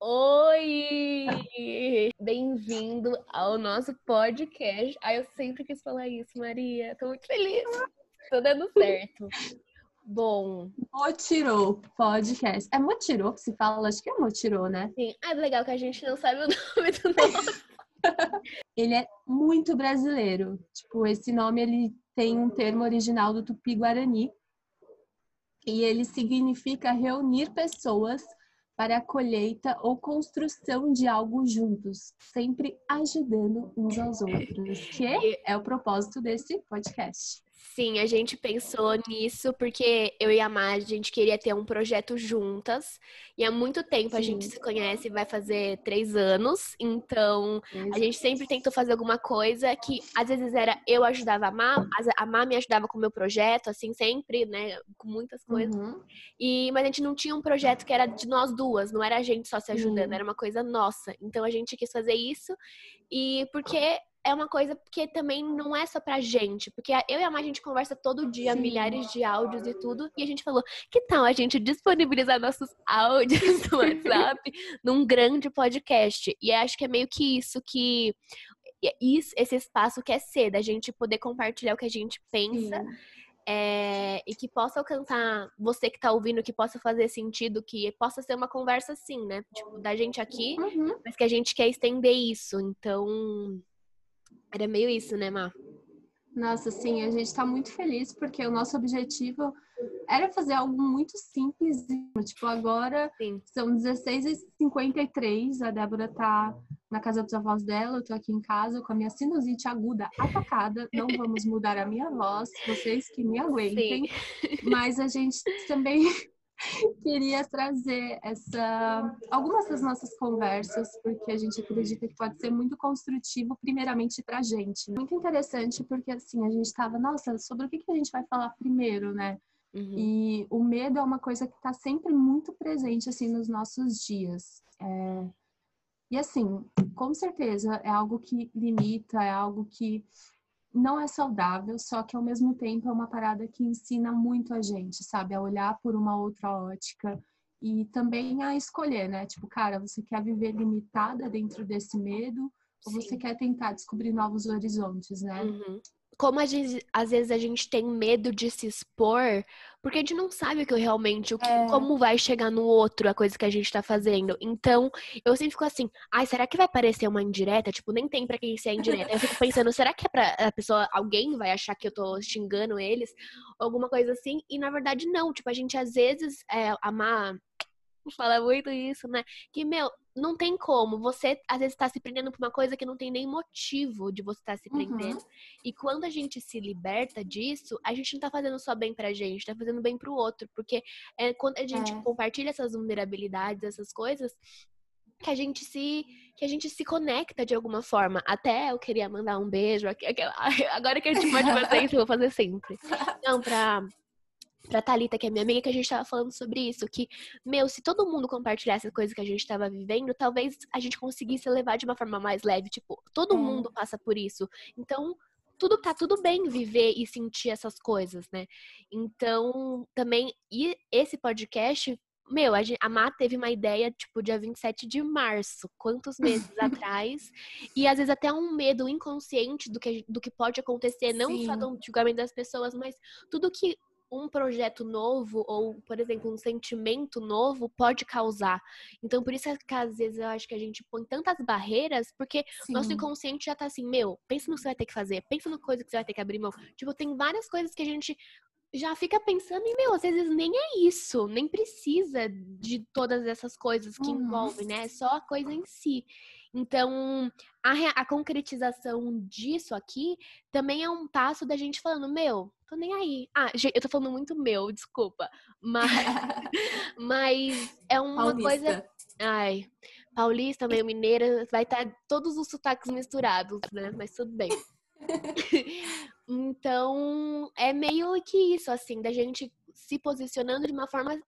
Oi! Bem-vindo ao nosso podcast. Ai, eu sempre quis falar isso, Maria. Tô muito feliz. Tô dando certo. Bom. Motirô podcast. É Motirô que se fala? Acho que é Motirô, né? Sim. Ah, legal que a gente não sabe o nome do nosso. ele é muito brasileiro. Tipo, esse nome ele tem um termo original do Tupi-Guarani. E ele significa reunir pessoas para a colheita ou construção de algo juntos, sempre ajudando uns aos outros, que é o propósito desse podcast. Sim, a gente pensou nisso porque eu e a Mar, a gente queria ter um projeto juntas. E há muito tempo Sim. a gente se conhece, vai fazer três anos. Então, a gente sempre tentou fazer alguma coisa que às vezes era eu ajudava a Mar, a Mar me ajudava com o meu projeto, assim, sempre, né? Com muitas coisas. Uhum. E, mas a gente não tinha um projeto que era de nós duas, não era a gente só se ajudando, uhum. era uma coisa nossa. Então a gente quis fazer isso. E porque é uma coisa que também não é só pra gente, porque eu e a Má a gente conversa todo dia, Sim. milhares de áudios e tudo, e a gente falou, que tal a gente disponibilizar nossos áudios no WhatsApp num grande podcast? E acho que é meio que isso que isso, esse espaço quer ser, da gente poder compartilhar o que a gente pensa. É, e que possa alcançar você que está ouvindo, que possa fazer sentido, que possa ser uma conversa assim, né? Tipo, da gente aqui, uhum. mas que a gente quer estender isso. Então, era meio isso, né, Má? Nossa, sim, a gente está muito feliz porque o nosso objetivo era fazer algo muito simples. Tipo, agora sim. são 16h53, a Débora tá na casa dos avós dela, eu tô aqui em casa com a minha sinusite aguda atacada. Não vamos mudar a minha voz, vocês que me aguentem. Sim. Mas a gente também queria trazer essa algumas das nossas conversas, porque a gente acredita que pode ser muito construtivo, primeiramente para a gente. Né? Muito interessante, porque assim, a gente estava, nossa, sobre o que, que a gente vai falar primeiro, né? Uhum. E o medo é uma coisa que está sempre muito presente, assim, nos nossos dias. É... E assim, com certeza é algo que limita, é algo que não é saudável, só que ao mesmo tempo é uma parada que ensina muito a gente, sabe? A olhar por uma outra ótica e também a escolher, né? Tipo, cara, você quer viver limitada dentro desse medo ou Sim. você quer tentar descobrir novos horizontes, né? Uhum como gente, às vezes a gente tem medo de se expor, porque a gente não sabe o que realmente, o que, é. como vai chegar no outro a coisa que a gente tá fazendo. Então, eu sempre fico assim, ai, será que vai parecer uma indireta? Tipo, nem tem pra quem ser indireta. Eu fico pensando, será que é pra a pessoa, alguém vai achar que eu tô xingando eles? Alguma coisa assim. E na verdade, não. Tipo, a gente às vezes, é, amar fala muito isso, né? Que, meu, não tem como. Você, às vezes, está se prendendo por uma coisa que não tem nem motivo de você estar tá se prendendo. Uhum. E quando a gente se liberta disso, a gente não tá fazendo só bem pra gente, tá fazendo bem pro outro. Porque é quando a gente é. compartilha essas vulnerabilidades, essas coisas, que a gente se que a gente se conecta de alguma forma. Até eu queria mandar um beijo. Agora que a gente pode fazer isso, eu vou fazer sempre. Não, pra pra Thalita, que é minha amiga, que a gente tava falando sobre isso, que, meu, se todo mundo compartilhasse as coisas que a gente tava vivendo, talvez a gente conseguisse levar de uma forma mais leve, tipo, todo é. mundo passa por isso. Então, tudo tá tudo bem viver e sentir essas coisas, né? Então, também e esse podcast meu, a, a Má teve uma ideia, tipo, dia 27 de março, quantos meses atrás, e às vezes até um medo inconsciente do que, do que pode acontecer, não Sim. só do julgamento das pessoas, mas tudo que um projeto novo ou, por exemplo, um sentimento novo pode causar. Então, por isso é que às vezes eu acho que a gente põe tantas barreiras, porque Sim. nosso inconsciente já tá assim, meu, pensa no que você vai ter que fazer, pensa no coisa que você vai ter que abrir mão. Tipo, tem várias coisas que a gente já fica pensando em, meu, às vezes nem é isso, nem precisa de todas essas coisas que uhum. envolvem, né? É só a coisa em si. Então, a, a, concretização disso aqui também é um passo da gente falando, meu, tô nem aí. Ah, eu tô falando muito meu, desculpa. Mas, mas é uma Paulista. coisa. Ai, paulista, meio mineira, vai estar tá todos os sotaques misturados, né? Mas tudo bem. então, é meio que isso, assim, da gente se posicionando de uma forma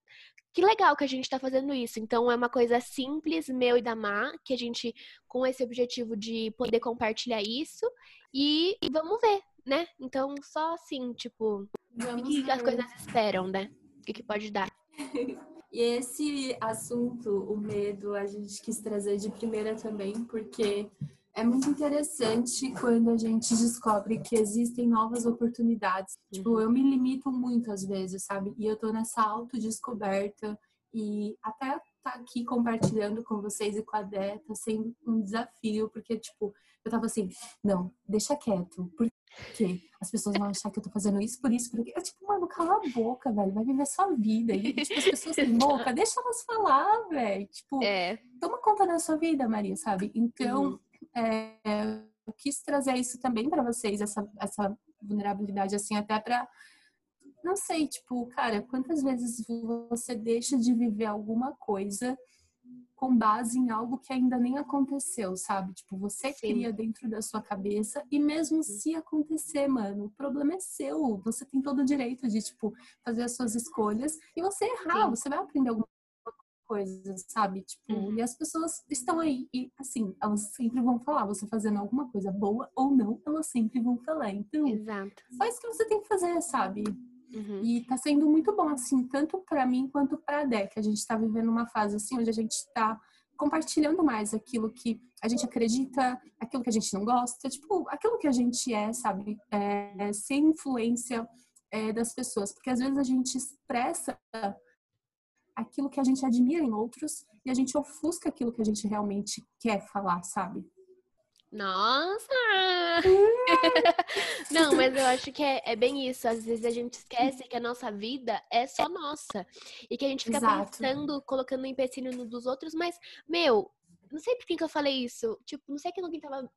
que legal que a gente está fazendo isso. Então é uma coisa simples, meu e da Má, que a gente, com esse objetivo de poder compartilhar isso. E, vamos ver, né? Então, só assim, tipo, vamos o que ver. as coisas esperam, né? O que, que pode dar. E esse assunto, o medo, a gente quis trazer de primeira também, porque é muito interessante quando a gente descobre que existem novas oportunidades. Tipo, uhum. Tipo, eu me limito muito às vezes, sabe? E eu tô nessa autodescoberta e até tá aqui compartilhando com vocês e com a Dé tá sendo um desafio, porque, tipo, eu tava assim, não, deixa quieto, porque as pessoas vão achar que eu tô fazendo isso por isso, porque eu, tipo, mano, cala a boca, velho, vai viver sua vida. E, tipo, as pessoas têm boca, deixa elas falar, velho. Tipo, é. toma conta da sua vida, Maria, sabe? Então, uhum. É, eu quis trazer isso também para vocês, essa, essa vulnerabilidade, assim, até para não sei, tipo, cara, quantas vezes você deixa de viver alguma coisa com base em algo que ainda nem aconteceu, sabe? Tipo, você Sim. cria dentro da sua cabeça e mesmo uhum. se acontecer, mano, o problema é seu. Você tem todo o direito de, tipo, fazer as suas escolhas e você errar, Sim. você vai aprender alguma coisa, sabe? Tipo, uhum. e as pessoas estão aí e, assim, elas sempre vão falar, você fazendo alguma coisa boa ou não, elas sempre vão falar. Então, Exato. só isso que você tem que fazer, sabe? Uhum. E tá sendo muito bom, assim, tanto para mim quanto para a Dé, que a gente tá vivendo uma fase assim onde a gente tá compartilhando mais aquilo que a gente acredita, aquilo que a gente não gosta, tipo, aquilo que a gente é, sabe? É, sem influência é, das pessoas. Porque às vezes a gente expressa aquilo que a gente admira em outros e a gente ofusca aquilo que a gente realmente quer falar, sabe? Nossa! Não, mas eu acho que é, é, bem isso. Às vezes a gente esquece que a nossa vida é só nossa. E que a gente fica Exato. pensando, colocando um empecilho no dos outros, mas, meu, não sei por que, que eu falei isso. Tipo, não sei que alguém tava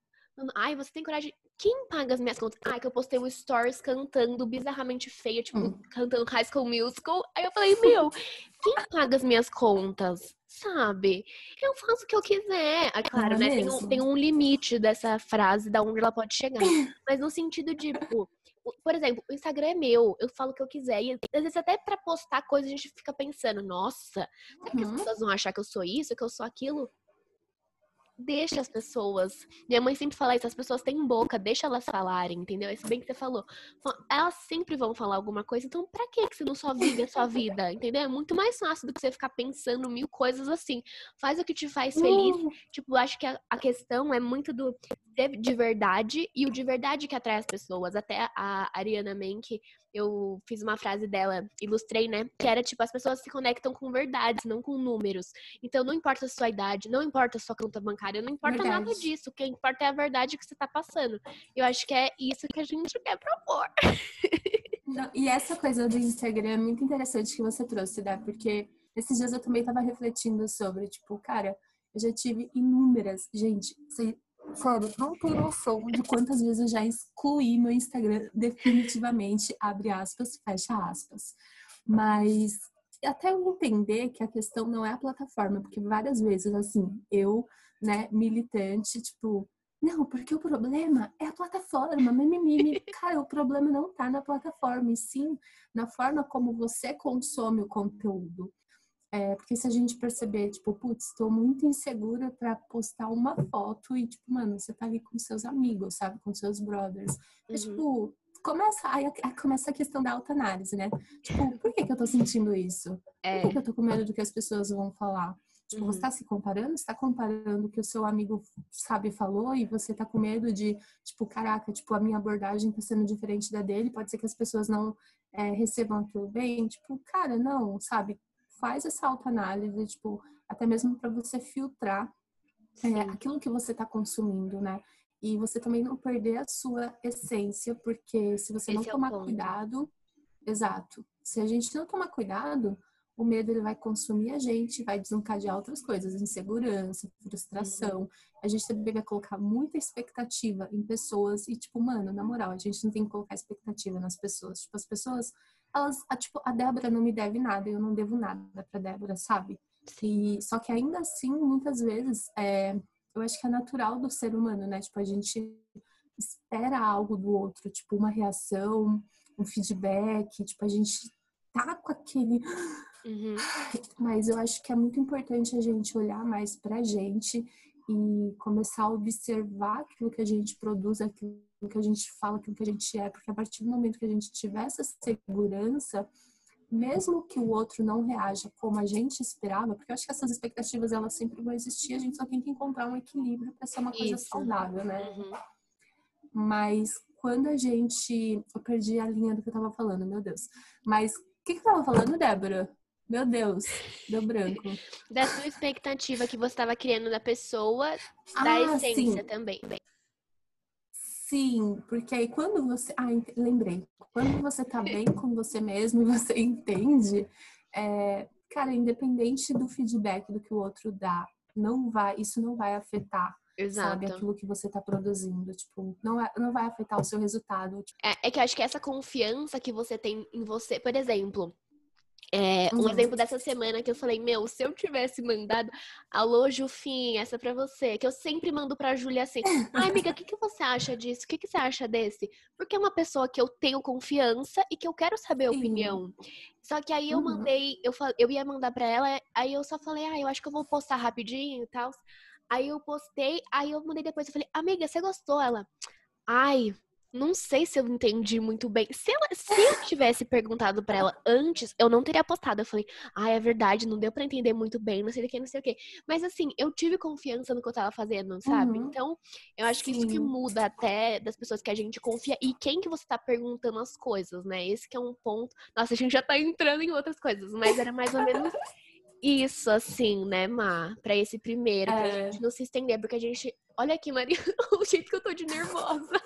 Ai, você tem coragem. Quem paga as minhas contas? Ai, que eu postei um stories cantando bizarramente feia, tipo, hum. cantando High School Musical. Aí eu falei, meu, quem paga as minhas contas? Sabe? Eu faço o que eu quiser. Claro, é né? Tem um, tem um limite dessa frase, da onde ela pode chegar. Mas no sentido de, tipo, por exemplo, o Instagram é meu, eu falo o que eu quiser. E às vezes até para postar coisas a gente fica pensando, nossa, será que as uhum. pessoas vão achar que eu sou isso, que eu sou aquilo? Deixa as pessoas. Minha mãe sempre fala isso, as pessoas têm boca, deixa elas falarem, entendeu? É isso bem que você falou. Elas sempre vão falar alguma coisa, então pra que você não só vive a sua vida, entendeu? É muito mais fácil do que você ficar pensando mil coisas assim. Faz o que te faz feliz. Uhum. Tipo, acho que a, a questão é muito do de verdade e o de verdade que atrai as pessoas. Até a Ariana Menck, eu fiz uma frase dela, ilustrei, né? Que era tipo, as pessoas se conectam com verdades, não com números. Então não importa a sua idade, não importa a sua conta bancária, não importa verdade. nada disso. O que importa é a verdade que você tá passando. Eu acho que é isso que a gente quer propor. Não, e essa coisa do Instagram é muito interessante que você trouxe, né? Porque esses dias eu também tava refletindo sobre, tipo, cara, eu já tive inúmeras. Gente, Sério, não tem noção de quantas vezes eu já excluí meu Instagram definitivamente, abre aspas, fecha aspas. Mas até eu entender que a questão não é a plataforma, porque várias vezes, assim, eu, né, militante, tipo, não, porque o problema é a plataforma, mimimi. Cara, o problema não tá na plataforma, e sim na forma como você consome o conteúdo. É, porque se a gente perceber, tipo, putz, estou muito insegura para postar uma foto e, tipo, mano, você tá ali com seus amigos, sabe? Com seus brothers. Uhum. tipo, começa, aí começa a questão da autoanálise, né? Tipo, por que que eu tô sentindo isso? É. Por que, que eu tô com medo do que as pessoas vão falar? Tipo, uhum. você tá se comparando? Você tá comparando o que o seu amigo sabe falou e você tá com medo de, tipo, caraca, tipo, a minha abordagem tá sendo diferente da dele, pode ser que as pessoas não é, recebam aquilo bem. Tipo, cara, não, sabe? faz essa autoanálise, tipo, até mesmo para você filtrar é, aquilo que você está consumindo, né? E você também não perder a sua essência, porque se você Esse não é tomar cuidado, exato. Se a gente não tomar cuidado, o medo ele vai consumir a gente, vai desencadear outras coisas, insegurança, frustração. Uhum. A gente também vai colocar muita expectativa em pessoas e tipo, mano, na moral, a gente não tem que colocar expectativa nas pessoas. Tipo, as pessoas elas, a, tipo, a Débora não me deve nada, eu não devo nada pra Débora, sabe? E, só que ainda assim, muitas vezes, é, eu acho que é natural do ser humano, né? Tipo, a gente espera algo do outro, tipo, uma reação, um feedback, tipo, a gente tá com aquele. Uhum. Mas eu acho que é muito importante a gente olhar mais pra gente e começar a observar aquilo que a gente produz, aquilo que a gente fala, aquilo que a gente é, porque a partir do momento que a gente tiver essa segurança, mesmo que o outro não reaja como a gente esperava, porque eu acho que essas expectativas elas sempre vão existir, a gente só tem que encontrar um equilíbrio para ser uma coisa Isso. saudável, né? Uhum. Mas quando a gente. Eu perdi a linha do que eu tava falando, meu Deus. Mas o que, que eu tava falando, Débora? Meu Deus, deu branco. Da sua expectativa que você estava criando da pessoa, da ah, essência sim. também. Sim, porque aí quando você. Ah, lembrei. Quando você tá bem com você mesmo e você entende, é, cara, independente do feedback do que o outro dá, não vai, isso não vai afetar Exato. sabe? Aquilo que você tá produzindo. Tipo, não, é, não vai afetar o seu resultado. Tipo. É, é que eu acho que essa confiança que você tem em você, por exemplo. É, um uhum. exemplo dessa semana que eu falei, meu, se eu tivesse mandado, alô, Jufim, essa é pra você, que eu sempre mando pra Júlia assim, ai, amiga, o que, que você acha disso? O que, que você acha desse? Porque é uma pessoa que eu tenho confiança e que eu quero saber a Sim. opinião. Só que aí eu uhum. mandei, eu, eu ia mandar pra ela, aí eu só falei, ah, eu acho que eu vou postar rapidinho e tal. Aí eu postei, aí eu mandei depois, eu falei, amiga, você gostou? Ela, ai, não sei se eu entendi muito bem. Se, ela, se eu tivesse perguntado para ela antes, eu não teria postado. Eu falei, ah, é verdade, não deu para entender muito bem, não sei o que, não sei o que. Mas assim, eu tive confiança no que eu tava fazendo, sabe? Uhum. Então, eu acho que Sim. isso que muda até das pessoas que a gente confia e quem que você tá perguntando as coisas, né? Esse que é um ponto. Nossa, a gente já tá entrando em outras coisas, mas era mais ou menos isso, assim, né, Má? Pra esse primeiro, é. pra gente não se estender, porque a gente. Olha aqui, Maria, o jeito que eu tô de nervosa.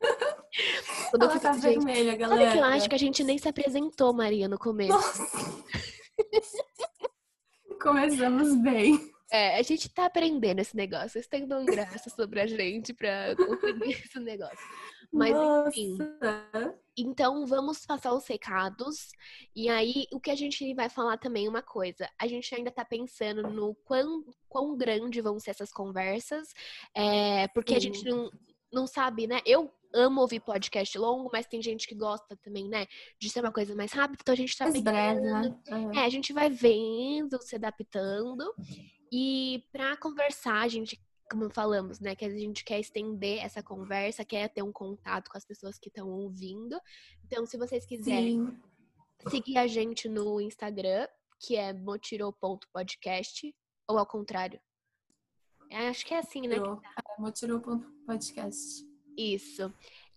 Quando Ela tá gente, vermelha, galera. Sabe que eu acho que a gente nem se apresentou, Maria, no começo. Nossa. Começamos bem. É, a gente tá aprendendo esse negócio. Vocês estão dando graça sobre a gente pra conseguir esse negócio. Mas, Nossa. enfim. Então, vamos passar os recados. E aí, o que a gente vai falar também é uma coisa. A gente ainda tá pensando no quão, quão grande vão ser essas conversas. É, porque Sim. a gente não, não sabe, né? Eu amo ouvir podcast longo, mas tem gente que gosta também, né? De ser uma coisa mais rápida. Então, a gente tá né? Uhum. É, a gente vai vendo, se adaptando. E para conversar, a gente como falamos, né, que a gente quer estender essa conversa, quer ter um contato com as pessoas que estão ouvindo. Então, se vocês quiserem Sim. seguir a gente no Instagram, que é motiro.podcast, ou ao contrário. Acho que é assim, né? É, motiro.podcast. Isso.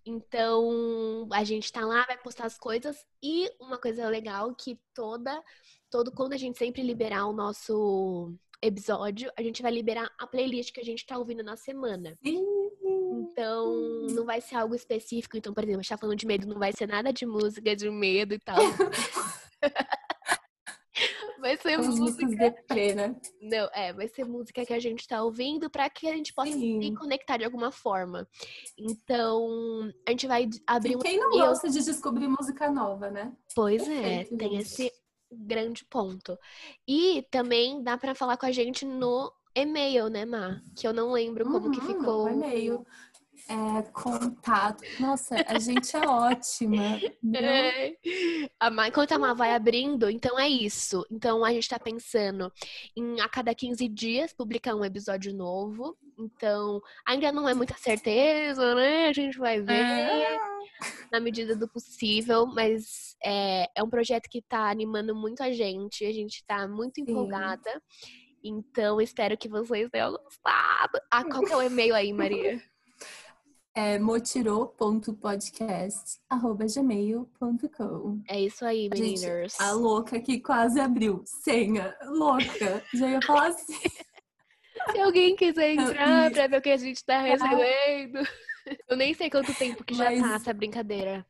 Então, a gente tá lá, vai postar as coisas. E uma coisa legal que toda, todo, quando a gente sempre liberar o nosso episódio, a gente vai liberar a playlist que a gente tá ouvindo na semana. Então, não vai ser algo específico. Então, por exemplo, a gente tá falando de medo, não vai ser nada de música de medo e tal. vai ser música. Deprê, né? Não, é, vai ser música que a gente tá ouvindo para que a gente possa Sim. se conectar de alguma forma. Então, a gente vai abrir um. Quem não gosta de descobrir música nova, né? Pois é, tem esse grande ponto. E também dá para falar com a gente no e-mail, né, Má? Que eu não lembro como uhum, que ficou. E-mail. É, contato. Nossa, a gente é ótima. É. A enquanto a Má vai abrindo, então é isso. Então a gente tá pensando em a cada 15 dias publicar um episódio novo. Então, ainda não é muita certeza, né? A gente vai ver. É na medida do possível, mas é, é um projeto que está animando muito a gente, a gente está muito empolgada. Sim. Então, espero que vocês tenham gostado. Ah, qual que é o e-mail aí, Maria? É motirô.podcast.gmail.com É isso aí, meninas. A louca que quase abriu. Senha. Louca. Já ia falar assim. Se alguém quiser entrar para ver o que a gente tá recebendo. Eu nem sei quanto tempo que já tá essa brincadeira.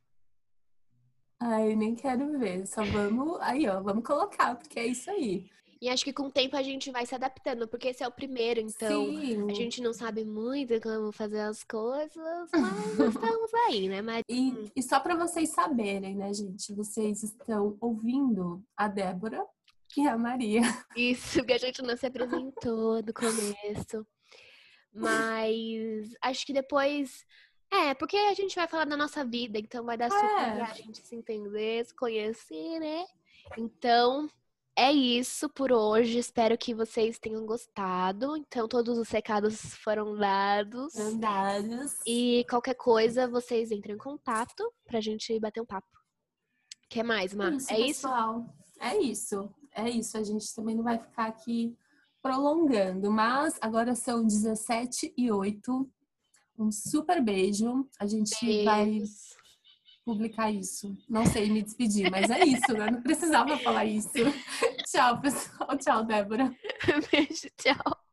Ai, nem quero ver. Só vamos. Aí, ó, vamos colocar, porque é isso aí. E acho que com o tempo a gente vai se adaptando, porque esse é o primeiro, então Sim. a gente não sabe muito como fazer as coisas, mas estamos aí, né, Maria? E, e só para vocês saberem, né, gente? Vocês estão ouvindo a Débora e a Maria. Isso, que a gente não se apresentou no começo. Mas acho que depois. É, porque a gente vai falar da nossa vida, então vai dar super é. pra gente se entender, se conhecer, né? Então, é isso por hoje. Espero que vocês tenham gostado. Então, todos os recados foram dados. Dados. E qualquer coisa, vocês entrem em contato pra gente bater um papo. que mais, Mar? Isso, é pessoal. isso? É isso. É isso. A gente também não vai ficar aqui prolongando, mas agora são 17 e 8. Um super beijo. A gente Beijos. vai publicar isso. Não sei me despedir, mas é isso, né? Não precisava falar isso. tchau, pessoal. Tchau, Débora. Beijo, tchau.